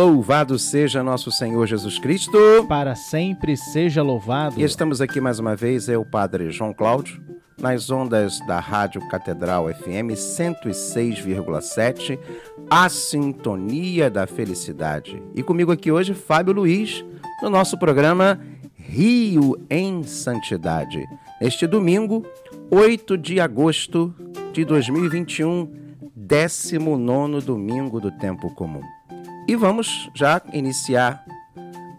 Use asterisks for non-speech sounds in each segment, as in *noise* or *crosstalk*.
Louvado seja nosso Senhor Jesus Cristo. Para sempre seja louvado. E estamos aqui mais uma vez, é o Padre João Cláudio, nas ondas da Rádio Catedral FM 106,7, a sintonia da felicidade. E comigo aqui hoje, Fábio Luiz, no nosso programa Rio em Santidade. Este domingo, 8 de agosto de 2021, 19 domingo do tempo comum. E vamos já iniciar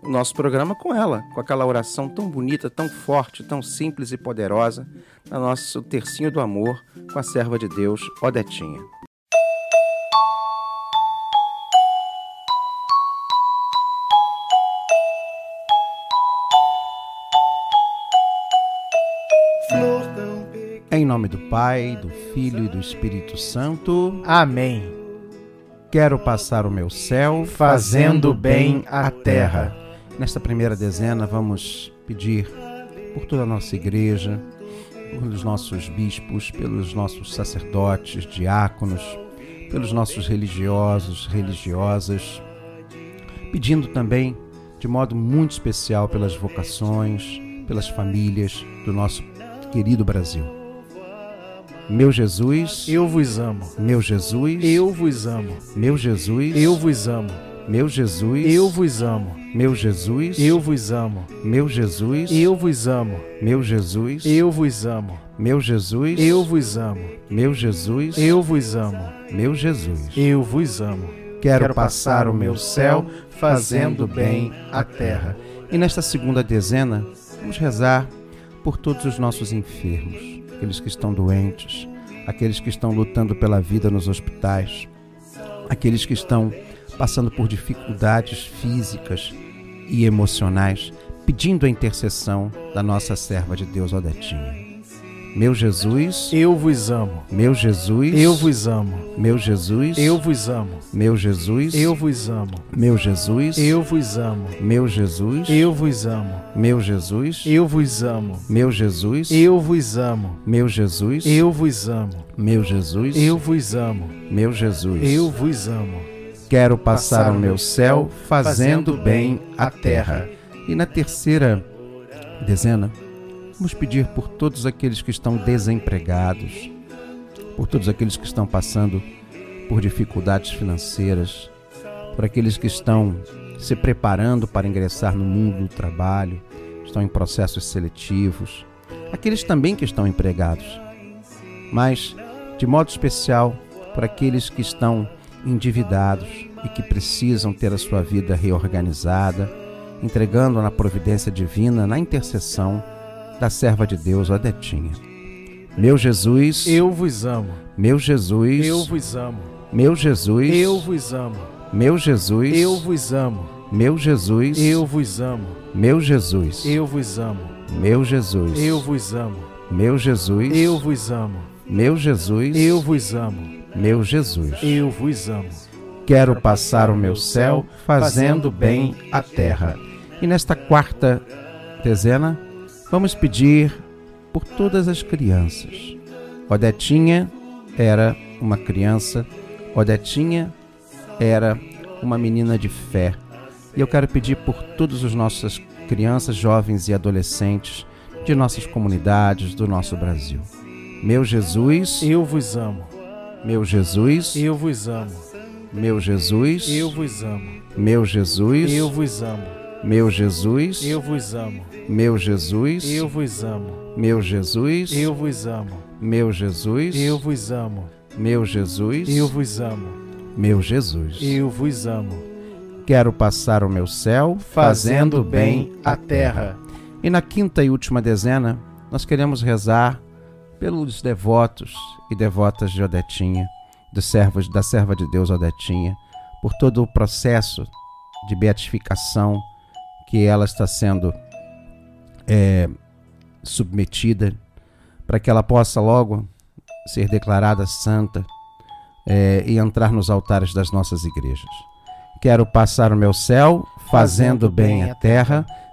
o nosso programa com ela, com aquela oração tão bonita, tão forte, tão simples e poderosa, na nosso tercinho do amor, com a serva de Deus, Odetinha. Em nome do Pai, do Filho e do Espírito Santo. Amém. Quero passar o meu céu fazendo bem à terra. Nesta primeira dezena, vamos pedir por toda a nossa igreja, pelos nossos bispos, pelos nossos sacerdotes, diáconos, pelos nossos religiosos, religiosas, pedindo também, de modo muito especial, pelas vocações, pelas famílias do nosso querido Brasil. Meu Jesus, eu vos amo. Meu Jesus, eu vos amo. Meu Jesus, eu vos amo. Meu Jesus, eu vos amo. Meu Jesus, eu vos amo. Meu Jesus, eu vos amo. Meu Jesus, eu vos amo. Meu Jesus, eu vos amo. Meu Jesus, eu vos amo. Meu Jesus, eu vos amo. Quero, passar o meu céu fazendo bem a terra. E nesta segunda dezena, vamos rezar por todos os nossos enfermos aqueles que estão doentes, aqueles que estão lutando pela vida nos hospitais, aqueles que estão passando por dificuldades físicas e emocionais, pedindo a intercessão da nossa serva de Deus, Odetinha. Meu Jesus, eu vos amo. Meu Jesus, eu vos amo. Meu Jesus, eu vos amo. Meu Jesus, eu vos amo. Meu Jesus, eu vos amo. Meu Jesus, eu vos amo. Meu Jesus, eu vos amo. Meu Jesus, eu vos amo. Meu Jesus, eu vos amo. Meu Jesus, eu vos amo. Meu Jesus, eu vos amo. Quero passar o meu céu fazendo bem a terra. E na terceira dezena, Vamos pedir por todos aqueles que estão desempregados, por todos aqueles que estão passando por dificuldades financeiras, por aqueles que estão se preparando para ingressar no mundo do trabalho, estão em processos seletivos, aqueles também que estão empregados, mas de modo especial por aqueles que estão endividados e que precisam ter a sua vida reorganizada, entregando na providência divina, na intercessão da serva de Deus, Odetinha. Meu Jesus, eu vos amo. Meu Jesus, eu vos amo. Meu Jesus, eu vos amo. Meu Jesus, eu vos amo. Meu Jesus, eu vos amo. Meu Jesus, eu vos amo. Meu Jesus, eu vos amo. Meu Jesus, eu vos amo. Meu Jesus, eu vos amo. Meu Jesus, eu vos amo. Quero passar o meu céu fazendo bem a terra. E nesta quarta dezena, Vamos pedir por todas as crianças. Odetinha era uma criança, Odetinha era uma menina de fé. E eu quero pedir por todas as nossas crianças, jovens e adolescentes de nossas comunidades, do nosso Brasil. Meu Jesus, eu vos amo. Meu Jesus, eu vos amo. Meu Jesus, eu vos amo. Meu Jesus, eu vos amo. Meu Jesus, eu vos amo. Meu Jesus, eu vos amo. Meu Jesus, eu vos amo. Meu Jesus, eu vos amo. Meu Jesus, eu vos amo. Meu Jesus, eu vos amo. Quero passar o meu céu fazendo bem a terra. E na quinta e última dezena, nós queremos rezar pelos devotos e devotas de Odetinha, dos servos da serva de Deus Odetinha, por todo o processo de beatificação que ela está sendo é, submetida, para que ela possa logo ser declarada santa é, e entrar nos altares das nossas igrejas. Quero passar o meu céu fazendo bem a terra,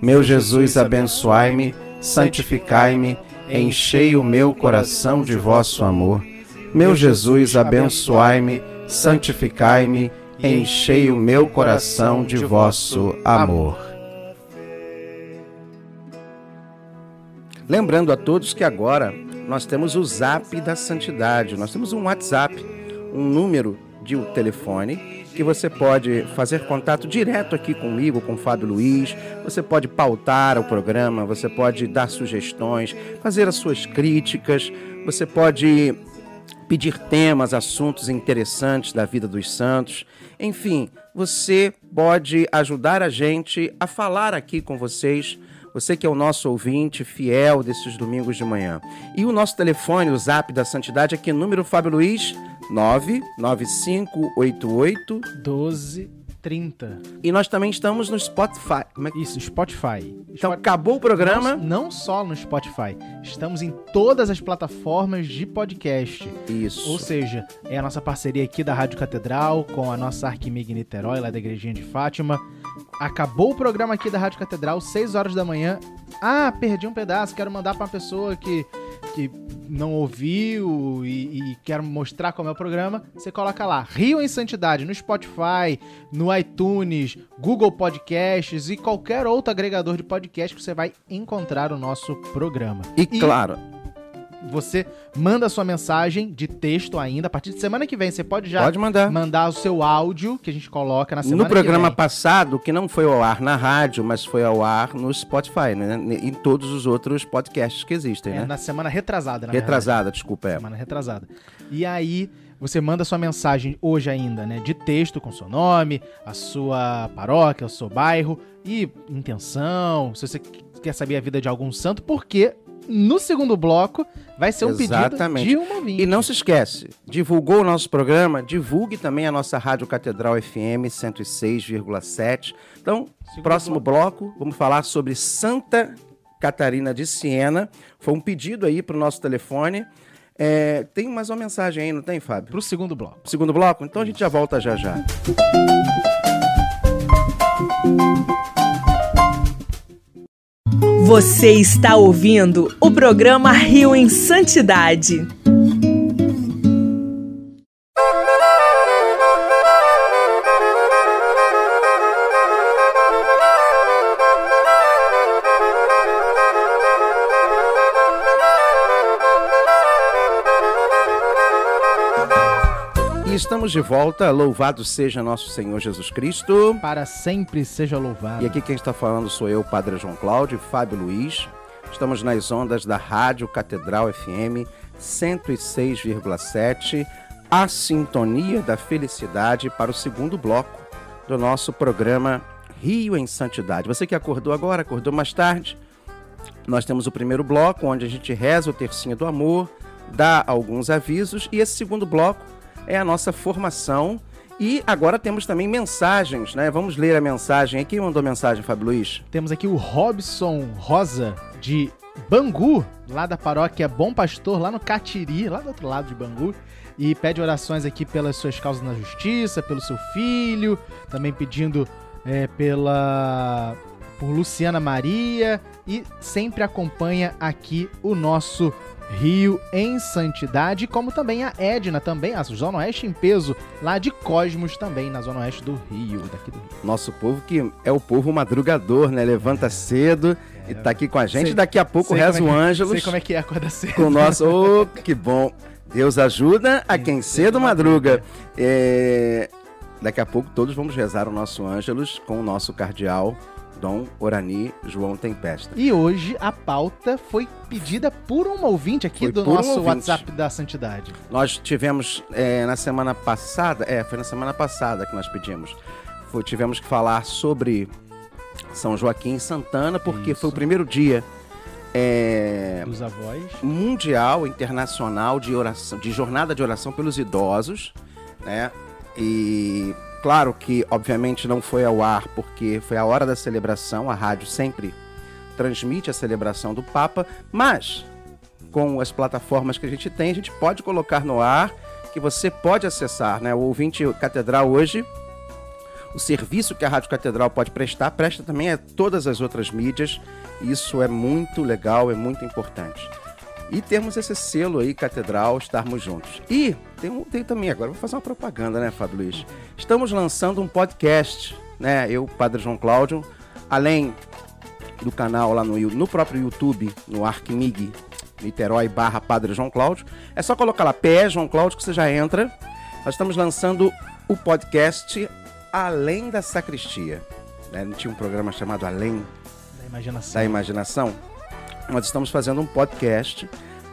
Meu Jesus, abençoai-me, santificai-me, enchei o meu coração de vosso amor. Meu Jesus, abençoai-me, santificai-me, enchei o meu coração de vosso amor. Lembrando a todos que agora nós temos o Zap da Santidade, nós temos um WhatsApp, um número de telefone que você pode fazer contato direto aqui comigo, com o Fábio Luiz. Você pode pautar o programa, você pode dar sugestões, fazer as suas críticas, você pode pedir temas, assuntos interessantes da vida dos santos. Enfim, você pode ajudar a gente a falar aqui com vocês. Você que é o nosso ouvinte fiel desses domingos de manhã. E o nosso telefone, o zap da santidade, aqui número Fábio Luiz 99588 12, 30. e nós também estamos no Spotify. É que... Isso, Spotify. Então acabou o programa. Não, não só no Spotify. Estamos em todas as plataformas de podcast. Isso. Ou seja, é a nossa parceria aqui da Rádio Catedral com a nossa Arquimig Niterói, lá da Igrejinha de Fátima. Acabou o programa aqui da Rádio Catedral, 6 horas da manhã. Ah, perdi um pedaço, quero mandar para uma pessoa que, que não ouviu e, e quero mostrar como é o programa. Você coloca lá, Rio em Santidade, no Spotify, no iTunes, Google Podcasts e qualquer outro agregador de podcast que você vai encontrar o nosso programa. E claro, Você manda sua mensagem de texto ainda. A partir de semana que vem, você pode já pode mandar. mandar o seu áudio que a gente coloca na semana No programa que passado, que não foi ao ar na rádio, mas foi ao ar no Spotify, né? Em todos os outros podcasts que existem, É, né? na semana retrasada, na Retrasada, desculpa, é. verdade. Semana retrasada. E aí, você manda sua mensagem hoje ainda, né? De texto com seu nome, a sua paróquia, o seu bairro e intenção, se você quer saber a vida de algum santo, porque no segundo bloco vai ser um Exatamente. pedido de um ouvinte. E não se esquece, divulgou o nosso programa, divulgue também a nossa Rádio Catedral FM 106,7. Então, Segundo próximo bloco, vamos falar sobre Santa Catarina de Siena. Foi um pedido aí para o nosso telefone. É, tem mais uma mensagem aí, não tem, Fábio? Pro segundo bloco. Segundo bloco? Então a gente já volta já já. Você está ouvindo o programa Rio em Santidade. Estamos de volta. Louvado seja nosso Senhor Jesus Cristo. Para sempre seja louvado. E aqui quem está falando sou eu, Padre João Cláudio, Fábio Luiz. Estamos nas ondas da Rádio Catedral FM 106,7, a sintonia da felicidade para o segundo bloco do nosso programa Rio em Santidade. Você que acordou agora, acordou mais tarde, nós temos o primeiro bloco onde a gente reza o tercinho do amor, dá alguns avisos e esse segundo bloco é a nossa formação. E agora temos também mensagens, né? Vamos ler a mensagem. Quem mandou mensagem, Fábio Luiz? Temos aqui o Robson Rosa, de Bangu, lá da paróquia Bom Pastor, lá no Catiri, lá do outro lado de Bangu. E pede orações aqui pelas suas causas na justiça, pelo seu filho, também pedindo é, pela por Luciana Maria e sempre acompanha aqui o nosso Rio em Santidade, como também a Edna, também a Zona Oeste em peso, lá de Cosmos também, na Zona Oeste do Rio, daqui do Rio. Nosso povo que é o povo madrugador, né? Levanta cedo e tá aqui com a gente. Sei- Daqui a pouco reza o é Ângelus Sei como é que é acordar cedo. com o nosso. Ô, que bom! Deus ajuda a quem cedo madruga. É, Daqui a pouco todos vamos rezar o nosso Ângelus com o nosso cardeal Dom Orani João Tempesta. E hoje a pauta foi pedida por um ouvinte aqui Foi do um nosso ouvinte. WhatsApp da Santidade. Nós tivemos é, na semana passada, é, foi na semana passada que nós pedimos. Foi- tivemos que falar sobre São Joaquim e Santana, porque Isso. foi o primeiro dia é, Dos avós. mundial, internacional de oração, de jornada de oração pelos idosos, né? E claro que, obviamente, não foi ao ar porque foi a hora da celebração. A rádio sempre transmite a celebração do Papa, mas com as plataformas que a gente tem, a gente pode colocar no ar, que você pode acessar, né? O ouvinte catedral hoje, o serviço que a Rádio Catedral pode prestar, presta também a todas as outras mídias. Isso é muito legal, é muito importante. E temos esse selo aí, Catedral, estarmos juntos. E tem, um, tem também, agora vou fazer uma propaganda, né, Fábio Luiz? Estamos lançando um podcast, né? Eu, Padre João Cláudio, além do canal lá no, no próprio YouTube, no Arquimig, Niterói barra Padre João Cláudio. É só colocar lá PE João Cláudio que você já entra. Nós estamos lançando o podcast Além da Sacristia. né? Não tinha um programa chamado Além Da imaginação. da Imaginação? Nós estamos fazendo um podcast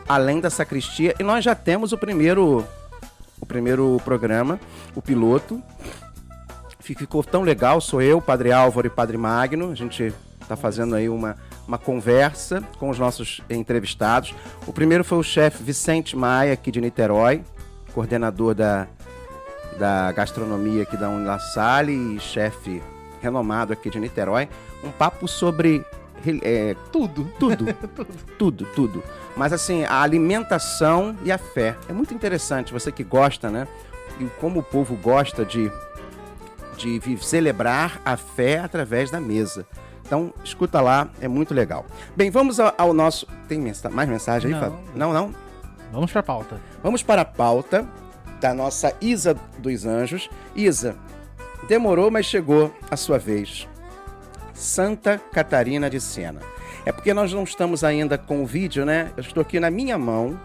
Além da Sacristia e nós já temos o primeiro o primeiro programa, o piloto. Fi- Ficou tão legal, sou eu, Padre Álvaro e Padre Magno. A gente está fazendo aí uma, uma conversa com os nossos entrevistados. O primeiro foi o chefe Vicente Maia, aqui de Niterói, coordenador da, da gastronomia aqui da La Salle e chefe renomado aqui de Niterói. Um papo sobre re- é, Tudo. *laughs* tudo, tudo, tudo. Mas assim, a alimentação e a fé. É muito interessante, você que gosta, né? E como o povo gosta de, de celebrar a fé através da mesa. Então, escuta lá, é muito legal. Bem, vamos ao, ao nosso. Tem mensa- mais mensagem aí, Não. Fábio? Não, não? Vamos pra pauta. Vamos para a pauta da nossa Isa dos Anjos. Isa, demorou, mas chegou a sua vez. Santa Catarina de Sena. É porque nós não estamos ainda com o vídeo, né? Eu estou aqui na minha mão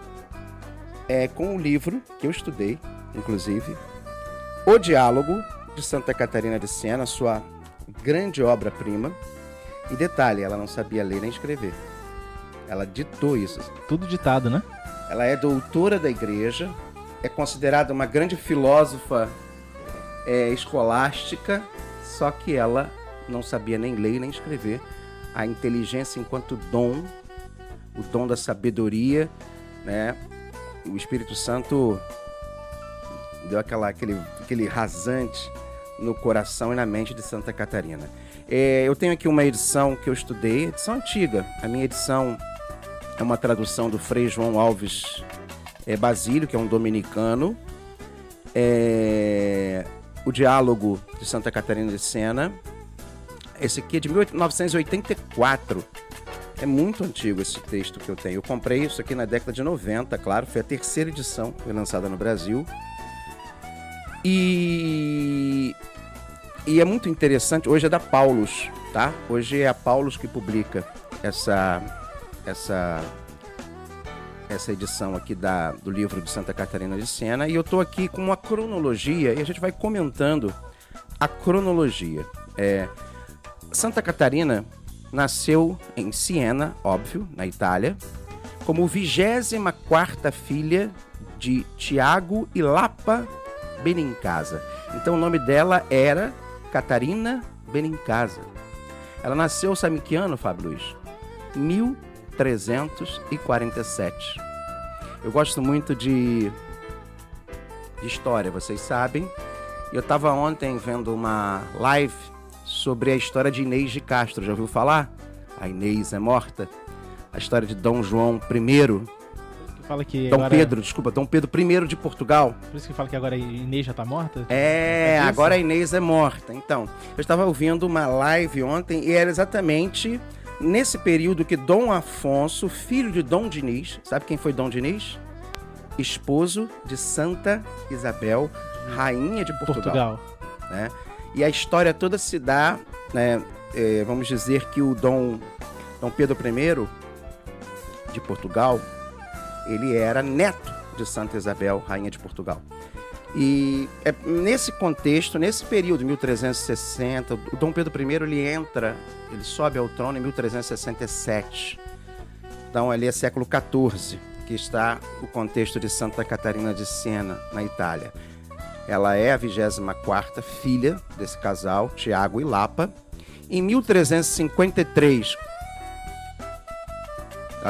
é, com o livro que eu estudei, inclusive, O Diálogo de Santa Catarina de Sena, sua grande obra-prima. E detalhe, ela não sabia ler nem escrever. Ela ditou isso. Tudo ditado, né? Ela é doutora da igreja, é considerada uma grande filósofa é, escolástica, só que ela não sabia nem ler nem escrever. A inteligência enquanto dom, o dom da sabedoria, né? O Espírito Santo deu aquela, aquele, aquele rasante no coração e na mente de Santa Catarina. É, eu tenho aqui uma edição que eu estudei, edição antiga. A minha edição é uma tradução do Frei João Alves é, Basílio, que é um dominicano. É, o Diálogo de Santa Catarina de Sena. Esse aqui é de 1984. É muito antigo esse texto que eu tenho. Eu comprei isso aqui na década de 90, claro. Foi a terceira edição, foi lançada no Brasil. E, e é muito interessante. Hoje é da Paulus, tá? Hoje é a Paulus que publica essa essa essa edição aqui da, do livro de Santa Catarina de Sena e eu tô aqui com uma cronologia e a gente vai comentando a cronologia. É, Santa Catarina nasceu em Siena, óbvio, na Itália, como 24 filha de Tiago e Lapa Benincasa. Então o nome dela era Catarina Benincasa. Ela nasceu, sabe que ano, Fábio Luiz? 1347. Eu gosto muito de, de história, vocês sabem. Eu estava ontem vendo uma live sobre a história de Inês de Castro. Já ouviu falar? A Inês é morta. A história de Dom João I, fala que Dom agora... Pedro, desculpa, Dom Pedro I de Portugal. Por isso que fala que agora a Inês já tá morta? É, É agora a Inês é morta. Então, eu estava ouvindo uma live ontem e era exatamente nesse período que Dom Afonso, filho de Dom Diniz, sabe quem foi Dom Diniz? Esposo de Santa Isabel, rainha de Portugal. Portugal. né? E a história toda se dá, né, é, vamos dizer que o Dom, Dom Pedro I de Portugal, ele era neto de Santa Isabel, rainha de Portugal. E é nesse contexto, nesse período, 1360, o Dom Pedro I ele entra, ele sobe ao trono em 1367. Então ali é século XIV, que está o contexto de Santa Catarina de Siena, na Itália. Ela é a 24 filha desse casal, Tiago e Lapa. Em 1353,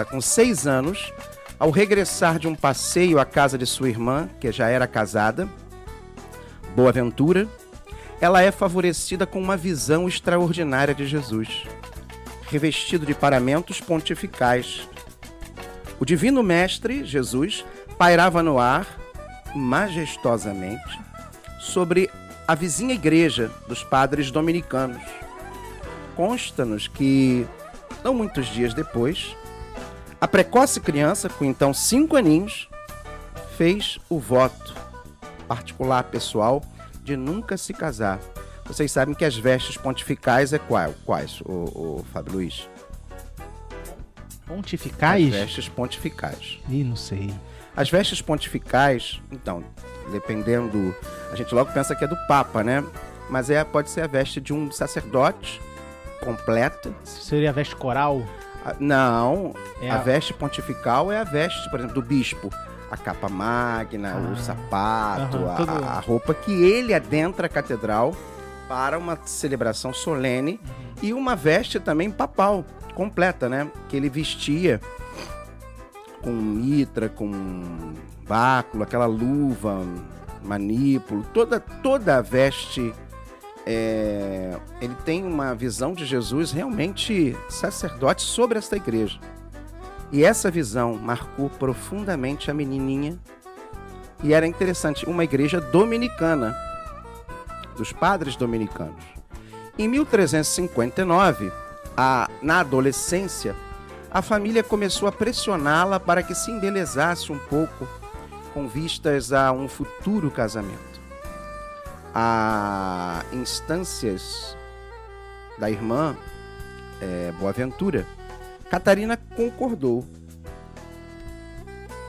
com seis anos, ao regressar de um passeio à casa de sua irmã, que já era casada, Boaventura, ela é favorecida com uma visão extraordinária de Jesus, revestido de paramentos pontificais. O divino mestre, Jesus, pairava no ar, majestosamente, sobre a vizinha igreja dos padres dominicanos. Consta-nos que, não muitos dias depois, a precoce criança, com então cinco aninhos, fez o voto particular pessoal de nunca se casar. Vocês sabem que as vestes pontificais é qual? Quais, o, o Fábio Luiz? Pontificais? As vestes pontificais. Ih, não sei. As vestes pontificais, então, dependendo, a gente logo pensa que é do Papa, né? Mas é, pode ser a veste de um sacerdote completa. Seria a veste coral? Ah, não, é a... a... veste pontifical é a veste, por exemplo, do bispo. A capa magna, ah. o sapato, uhum, a, tudo... a, roupa que ele adentra a catedral para uma celebração solene uhum. e uma veste também papal, completa, né? Que ele vestia com mitra, com báculo, aquela luva, manípulo, toda, toda a veste é, ele tem uma visão de Jesus realmente sacerdote sobre esta igreja. E essa visão marcou profundamente a menininha. E era interessante, uma igreja dominicana, dos padres dominicanos. Em 1359, a, na adolescência, a família começou a pressioná-la para que se embelezasse um pouco com vistas a um futuro casamento a instâncias da irmã é, Boaventura, Catarina concordou,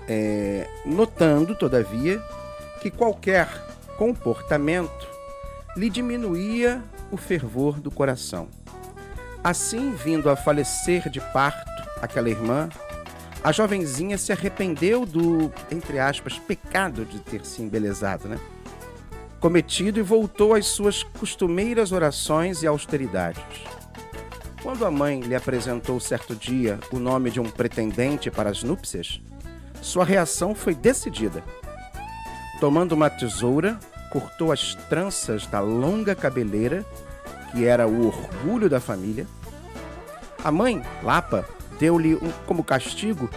é, notando, todavia, que qualquer comportamento lhe diminuía o fervor do coração. Assim, vindo a falecer de parto aquela irmã, a jovenzinha se arrependeu do, entre aspas, pecado de ter se embelezado, né? cometido e voltou às suas costumeiras orações e austeridades. Quando a mãe lhe apresentou certo dia o nome de um pretendente para as núpcias, sua reação foi decidida. Tomando uma tesoura, cortou as tranças da longa cabeleira, que era o orgulho da família. A mãe, Lapa, deu-lhe como castigo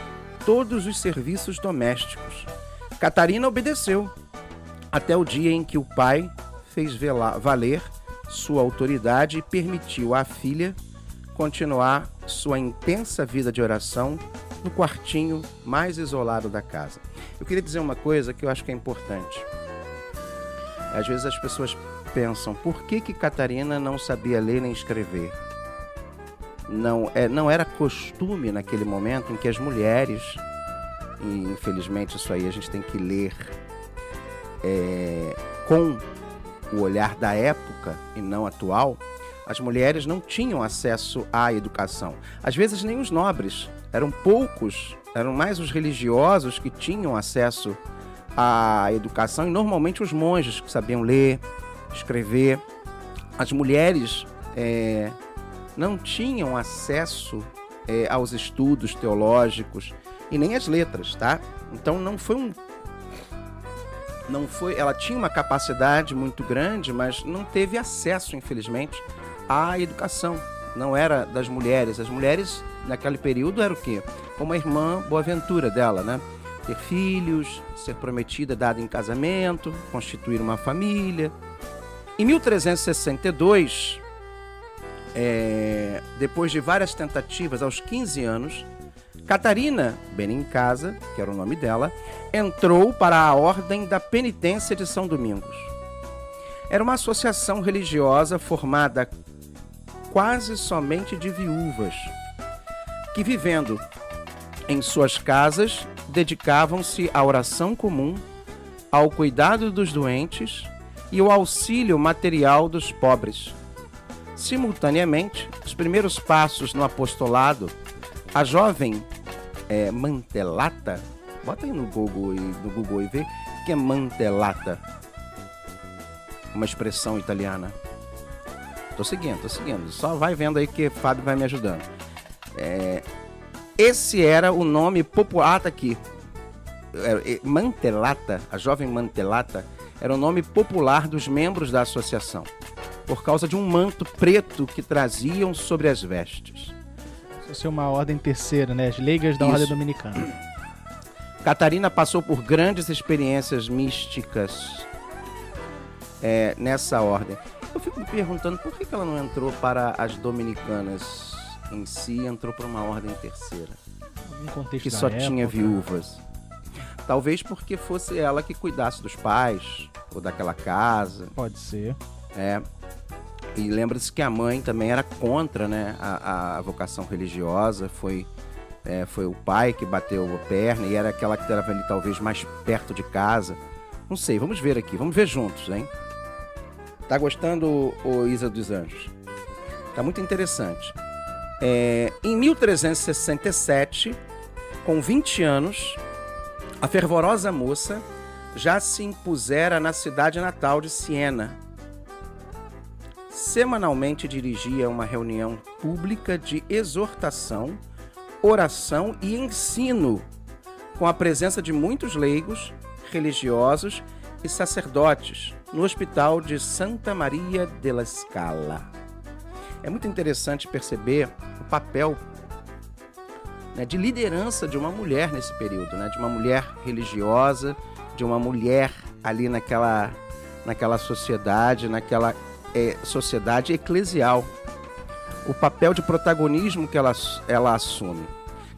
todos os serviços domésticos. Catarina obedeceu até o dia em que o pai fez valer sua autoridade e permitiu à filha continuar sua intensa vida de oração no quartinho mais isolado da casa. Eu queria dizer uma coisa que eu acho que é importante. Às vezes as pessoas pensam, por que que Catarina não sabia ler nem escrever? Não, é, não era costume naquele momento em que as mulheres, e infelizmente isso aí a gente tem que ler é, com o olhar da época e não atual, as mulheres não tinham acesso à educação. Às vezes nem os nobres, eram poucos, eram mais os religiosos que tinham acesso à educação e normalmente os monges que sabiam ler, escrever. As mulheres é, não tinham acesso é, aos estudos teológicos e nem às letras, tá? Então não foi um não foi, ela tinha uma capacidade muito grande, mas não teve acesso, infelizmente, à educação. Não era das mulheres. As mulheres naquele período era o quê? Como a irmã Boaventura dela, né? Ter filhos, ser prometida, dada em casamento, constituir uma família. Em 1362, é, depois de várias tentativas, aos 15 anos, Catarina Benincasa, que era o nome dela, entrou para a Ordem da Penitência de São Domingos. Era uma associação religiosa formada quase somente de viúvas, que vivendo em suas casas dedicavam-se à oração comum, ao cuidado dos doentes e ao auxílio material dos pobres. Simultaneamente, os primeiros passos no apostolado, a jovem é, mantelata. Bota aí no Google, no Google e vê o que é mantelata. Uma expressão italiana. Tô seguindo, tô seguindo. Só vai vendo aí que Fábio vai me ajudando. É, esse era o nome popular. Ah, tá aqui. É, é, Mantelata, a jovem Mantelata, era o nome popular dos membros da associação, por causa de um manto preto que traziam sobre as vestes. Isso é uma ordem terceira, né? As leigas da Isso. ordem dominicana. *clears throat* Catarina passou por grandes experiências místicas é, nessa ordem. Eu fico me perguntando por que ela não entrou para as dominicanas em si, entrou para uma ordem terceira, que só época. tinha viúvas. Talvez porque fosse ela que cuidasse dos pais ou daquela casa. Pode ser. É. E lembra-se que a mãe também era contra né, a, a vocação religiosa. Foi, é, foi o pai que bateu a perna e era aquela que estava ali talvez mais perto de casa. Não sei, vamos ver aqui, vamos ver juntos, hein? Tá gostando, o Isa dos Anjos? Tá muito interessante. É, em 1367, com 20 anos, a fervorosa moça já se impusera na cidade natal de Siena, semanalmente dirigia uma reunião pública de exortação, oração e ensino, com a presença de muitos leigos, religiosos e sacerdotes, no Hospital de Santa Maria della Scala. É muito interessante perceber o papel né, de liderança de uma mulher nesse período, né, de uma mulher religiosa, de uma mulher ali naquela, naquela sociedade, naquela é, sociedade eclesial. O papel de protagonismo que ela, ela assume.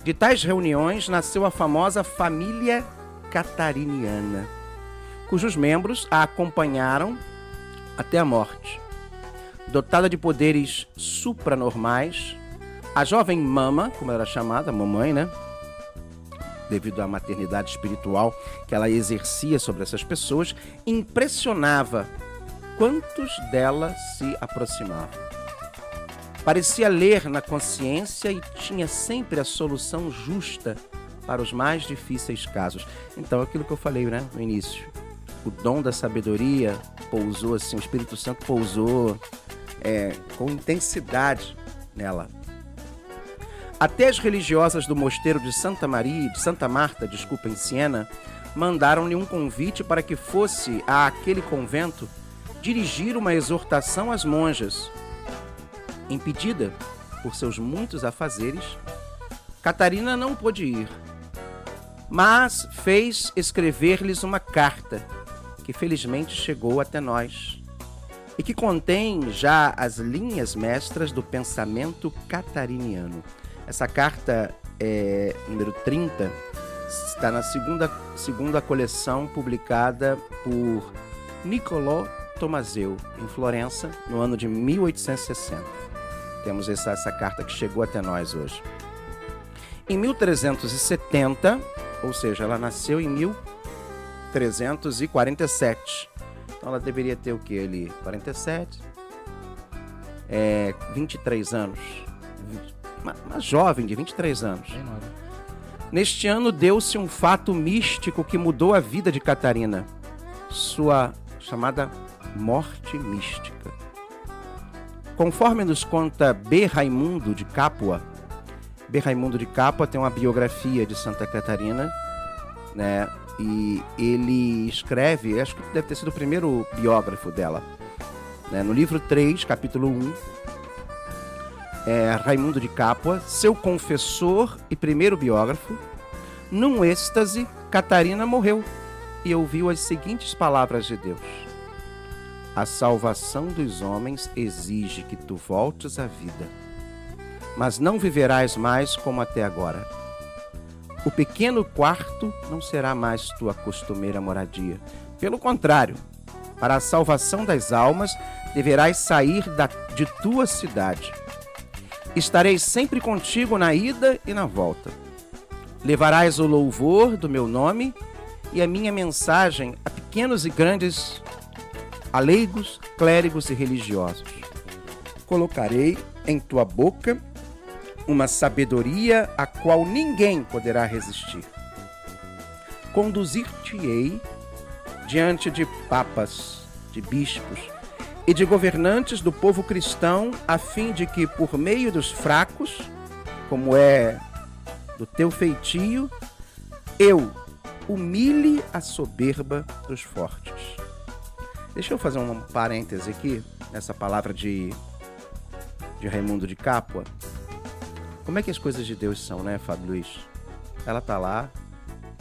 De tais reuniões nasceu a famosa família catariniana, cujos membros a acompanharam até a morte. Dotada de poderes supranormais, a jovem mama, como era chamada, mamãe, né? Devido à maternidade espiritual que ela exercia sobre essas pessoas, impressionava quantos dela se aproximavam. Parecia ler na consciência e tinha sempre a solução justa para os mais difíceis casos. Então, aquilo que eu falei né, no início, o dom da sabedoria pousou assim, o Espírito Santo pousou é, com intensidade nela. Até as religiosas do mosteiro de Santa Maria, de Santa Marta, desculpa, em Siena, mandaram-lhe um convite para que fosse a aquele convento dirigir uma exortação às monjas. Impedida por seus muitos afazeres, Catarina não pôde ir, mas fez escrever-lhes uma carta que felizmente chegou até nós e que contém já as linhas mestras do pensamento catariniano. Essa carta é número 30, está na segunda, segunda coleção publicada por Niccolò Tomazeu, em Florença, no ano de 1860. Temos essa, essa carta que chegou até nós hoje. Em 1370, ou seja, ela nasceu em 1347. Então ela deveria ter o que ali? 47? É, 23 anos. Uma, uma jovem de 23 anos. Neste ano deu-se um fato místico que mudou a vida de Catarina. Sua chamada morte mística. Conforme nos conta B. Raimundo de Capua, B. Raimundo de Capua tem uma biografia de Santa Catarina, né? E ele escreve, acho que deve ter sido o primeiro biógrafo dela. Né? No livro 3, capítulo 1, é, Raimundo de Capua, seu confessor e primeiro biógrafo, num êxtase, Catarina morreu e ouviu as seguintes palavras de Deus: A salvação dos homens exige que tu voltes à vida, mas não viverás mais como até agora. O pequeno quarto não será mais tua costumeira moradia. Pelo contrário, para a salvação das almas, deverás sair da, de tua cidade. Estarei sempre contigo na ida e na volta. Levarás o louvor do meu nome e a minha mensagem a pequenos e grandes, a leigos, clérigos e religiosos. Colocarei em tua boca uma sabedoria a qual ninguém poderá resistir. Conduzir-te-ei diante de papas, de bispos, e de governantes do povo cristão, a fim de que, por meio dos fracos, como é do teu feitio, eu humilhe a soberba dos fortes. Deixa eu fazer um parêntese aqui, nessa palavra de, de Raimundo de Capua. Como é que as coisas de Deus são, né, Fábio Luiz? Ela tá lá,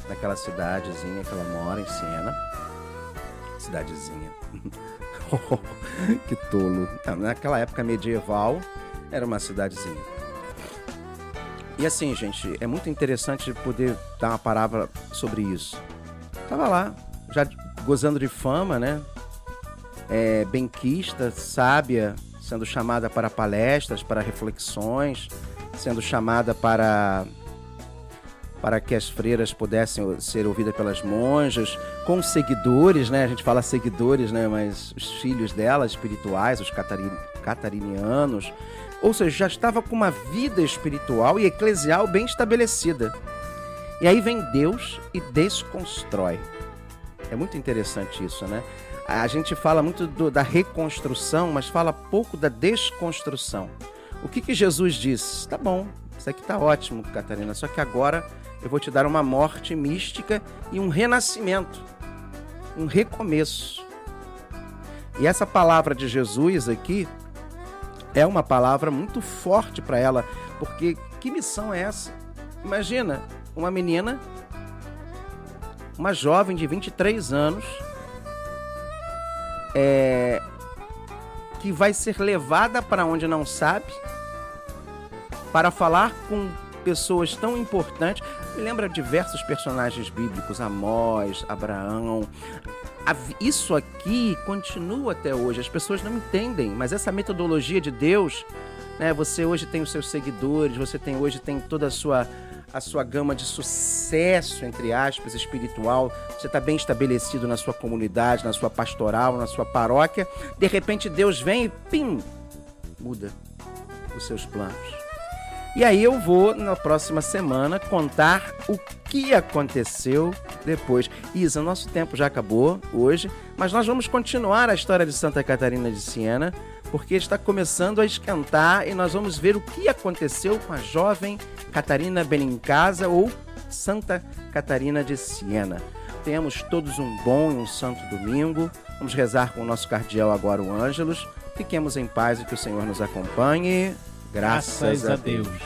naquela cidadezinha que ela mora, em Siena. Cidadezinha. *laughs* que tolo. Naquela época medieval, era uma cidadezinha. E assim, gente, é muito interessante poder dar uma palavra sobre isso. Tava lá, já gozando de fama, né? É, benquista, sábia, sendo chamada para palestras, para reflexões, sendo chamada para para que as freiras pudessem ser ouvidas pelas monjas, com seguidores, né? A gente fala seguidores, né? Mas os filhos dela, espirituais, os catarinianos, ou seja, já estava com uma vida espiritual e eclesial bem estabelecida. E aí vem Deus e desconstrói. É muito interessante isso, né? A gente fala muito do, da reconstrução, mas fala pouco da desconstrução. O que, que Jesus disse? Tá bom, isso aqui tá ótimo, Catarina, só que agora eu vou te dar uma morte mística e um renascimento, um recomeço. E essa palavra de Jesus aqui, é uma palavra muito forte para ela, porque que missão é essa? Imagina uma menina, uma jovem de 23 anos, é, que vai ser levada para onde não sabe, para falar com pessoas tão importantes. Me lembra diversos personagens bíblicos, Amós, Abraão, isso aqui continua até hoje. As pessoas não entendem, mas essa metodologia de Deus, né? Você hoje tem os seus seguidores, você tem hoje tem toda a sua a sua gama de sucesso, entre aspas, espiritual, você está bem estabelecido na sua comunidade, na sua pastoral, na sua paróquia, de repente Deus vem e pim, muda os seus planos. E aí eu vou, na próxima semana, contar o que aconteceu depois. Isa, nosso tempo já acabou hoje, mas nós vamos continuar a história de Santa Catarina de Siena, porque está começando a esquentar e nós vamos ver o que aconteceu com a jovem Catarina Benincasa ou Santa Catarina de Siena. Tenhamos todos um bom e um santo domingo. Vamos rezar com o nosso cardeal agora, o Ângelos. Fiquemos em paz e que o Senhor nos acompanhe. Graças, Graças a Deus. Deus.